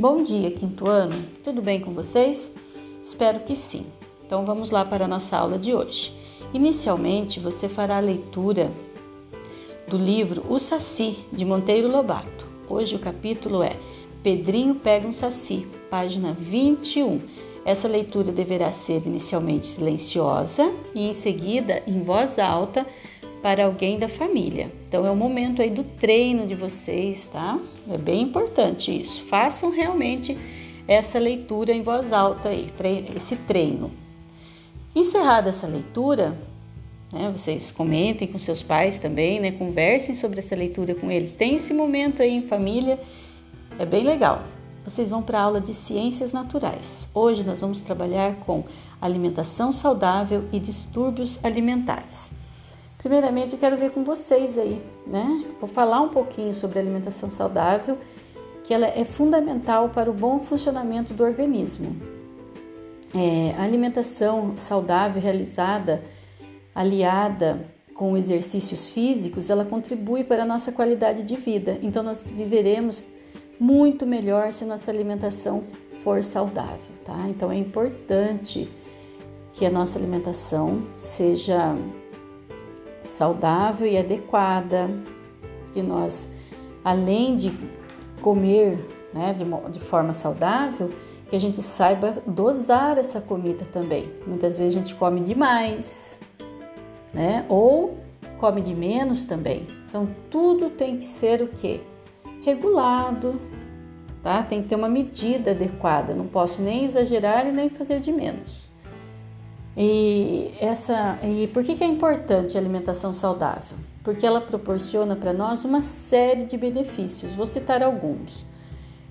Bom dia, quinto ano. Tudo bem com vocês? Espero que sim. Então vamos lá para a nossa aula de hoje. Inicialmente, você fará a leitura do livro O Saci, de Monteiro Lobato. Hoje o capítulo é Pedrinho pega um saci, página 21. Essa leitura deverá ser inicialmente silenciosa e em seguida em voz alta para alguém da família. Então é o momento aí do treino de vocês, tá? É bem importante isso. Façam realmente essa leitura em voz alta aí, esse treino. Encerrada essa leitura, né, vocês comentem com seus pais também, né, conversem sobre essa leitura com eles. Tem esse momento aí em família, é bem legal. Vocês vão para a aula de ciências naturais. Hoje nós vamos trabalhar com alimentação saudável e distúrbios alimentares. Primeiramente, eu quero ver com vocês aí, né? Vou falar um pouquinho sobre alimentação saudável, que ela é fundamental para o bom funcionamento do organismo. É, a alimentação saudável realizada, aliada com exercícios físicos, ela contribui para a nossa qualidade de vida. Então, nós viveremos muito melhor se nossa alimentação for saudável, tá? Então, é importante que a nossa alimentação seja saudável e adequada, que nós, além de comer né, de, de forma saudável, que a gente saiba dosar essa comida também. Muitas vezes a gente come demais, né? Ou come de menos também. Então tudo tem que ser o que? Regulado, tá? Tem que ter uma medida adequada. Não posso nem exagerar e nem fazer de menos. E, essa, e por que, que é importante a alimentação saudável? Porque ela proporciona para nós uma série de benefícios. Vou citar alguns.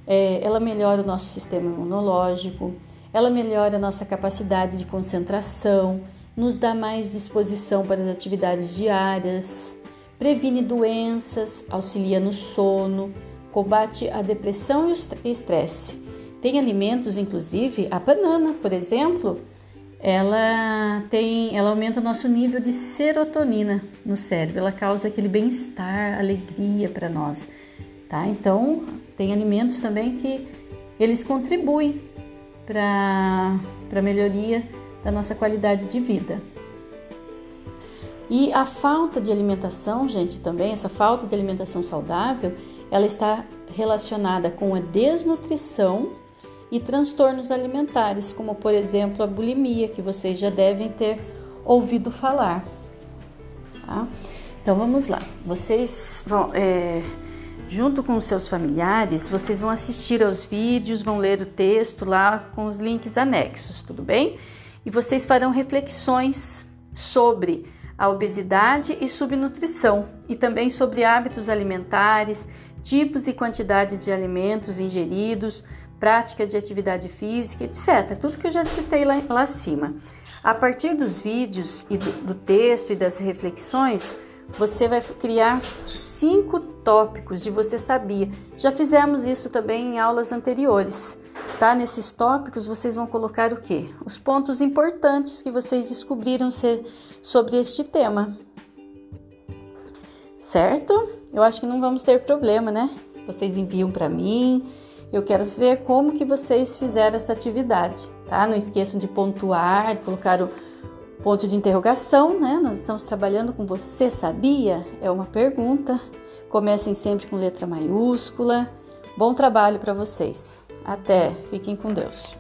É, ela melhora o nosso sistema imunológico, ela melhora a nossa capacidade de concentração, nos dá mais disposição para as atividades diárias, previne doenças, auxilia no sono, combate a depressão e o estresse. Tem alimentos, inclusive a banana, por exemplo, ela tem, ela aumenta o nosso nível de serotonina no cérebro, ela causa aquele bem-estar, alegria para nós, tá? Então, tem alimentos também que eles contribuem para a melhoria da nossa qualidade de vida. E a falta de alimentação, gente, também, essa falta de alimentação saudável, ela está relacionada com a desnutrição e transtornos alimentares, como por exemplo a bulimia, que vocês já devem ter ouvido falar. Tá? Então vamos lá. Vocês vão, é, junto com os seus familiares, vocês vão assistir aos vídeos, vão ler o texto lá com os links anexos, tudo bem? E vocês farão reflexões sobre a obesidade e subnutrição e também sobre hábitos alimentares, tipos e quantidade de alimentos ingeridos, prática de atividade física, etc. Tudo que eu já citei lá, lá acima. A partir dos vídeos e do, do texto e das reflexões, você vai criar cinco tópicos de você sabia. Já fizemos isso também em aulas anteriores, tá? Nesses tópicos vocês vão colocar o quê? Os pontos importantes que vocês descobriram ser sobre este tema. Certo? Eu acho que não vamos ter problema, né? Vocês enviam para mim, eu quero ver como que vocês fizeram essa atividade, tá? Não esqueçam de pontuar, de colocar o ponto de interrogação, né? Nós estamos trabalhando com você sabia? É uma pergunta. Comecem sempre com letra maiúscula. Bom trabalho para vocês. Até, fiquem com Deus.